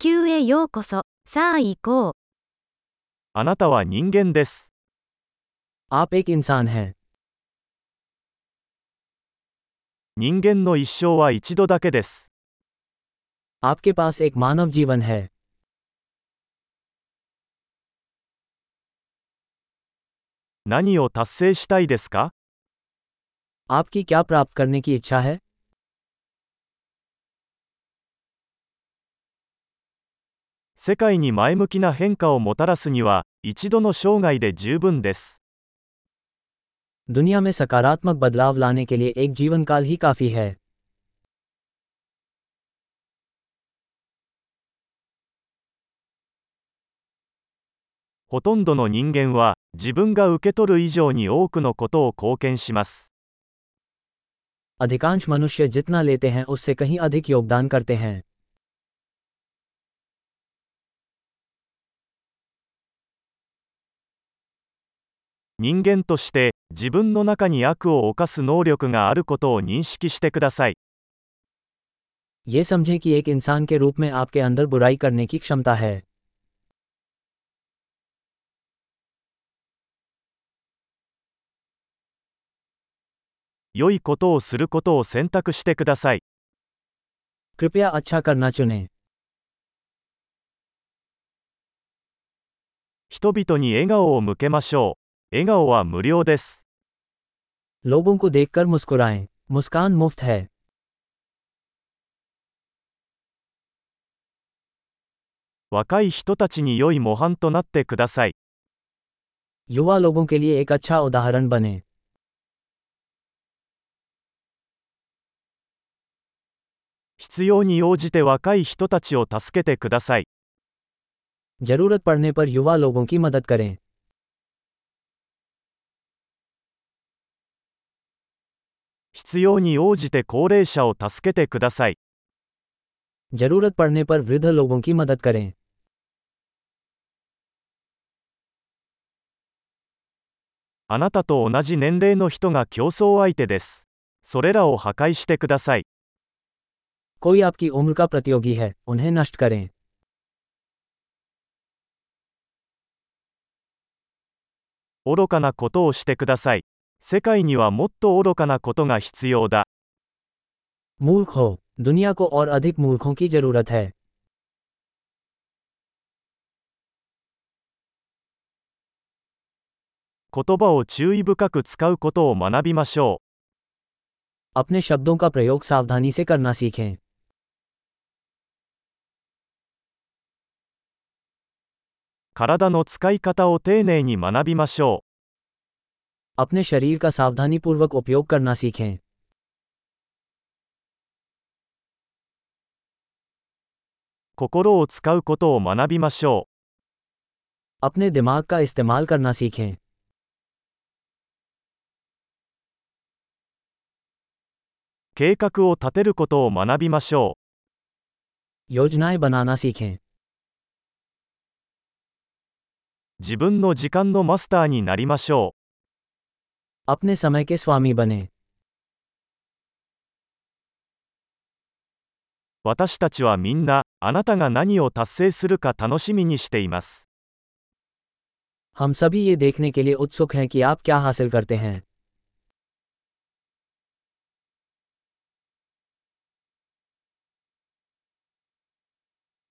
球へようこそ。さあ行こう。あなたは人間です。 आप एक इंसान हैं 人間の一生は一度だけです。 आपके पास एक मानव जीवन है 何を達成したいですか आपकी क्या प्राप्त करने की इच्छा है 世界に前向きな変化をもたらすには、一度の生涯で十分です。 दुनिया में सकारात्मक बदलाव लाने के लिए एक जीवन काल ही काफी है ほとんどの人間は、自分が受け取る以上に多くのことを貢献します。 अधिकांश मनुष्य जितना लेते हैं उससे कहीं अधिक योगदान करते हैं 人間として、自分の中に悪を犯す能力があることを認識してください。 ये समझें कि एक इंसान के रूप में आपके अंदर बुराई करने की क्षमता है 良いことをすることを選択してください。 कृपया अच्छा करना चुनें 人々に笑顔を向けましょう。 笑顔は無料です。 लोगों को देखकर मुस्कुराएं मुस्कान मुफ्त है 若い人たちに良い模範となってください。 युवा लोगों के लिए एक अच्छा उदाहरण बने 必要に応じて若い人たちを助けてください。 जरूरत पड़ने पर युवा लोगों की मदद करें 必要に応じて高齢者を助けてください。 जरूरत पड़ने पर वृद्ध लोगों की मदद करें あなたと同じ年齢の人が競争相手です。それらを破壊してください。 कोई आपकी उम्र का प्रतियोगी है उन्हें नष्ट करें 愚かなことをしてください。 世界にはもっと愚かなことが必要だ。 मूर्ख हो दुनिया को और अधिक मूर्खों की जरूरत है 言葉を注意深く使うことを学びましょう。 अपने शब्दों का प्रयोग सावधानी से करना सीखें 体の使い方を丁寧に学びましょう。 अपने शरीर का सावधानीपूर्वक उपयोग करना सीखें 心を使うことを学びましょう。 अपने दिमाग का इस्तेमाल करना सीखें 計画を立てることを学びましょう。 योजनाएं बनाना सीखें 自分の時間のマスターになりましょう。 अपने समय के स्वामी बने 私たちはみんな、あなたが何を達成するか楽しみにしています。 हम सभी ये देखने के लिए उत्सुक हैं कि आप क्या हासिल करते हैं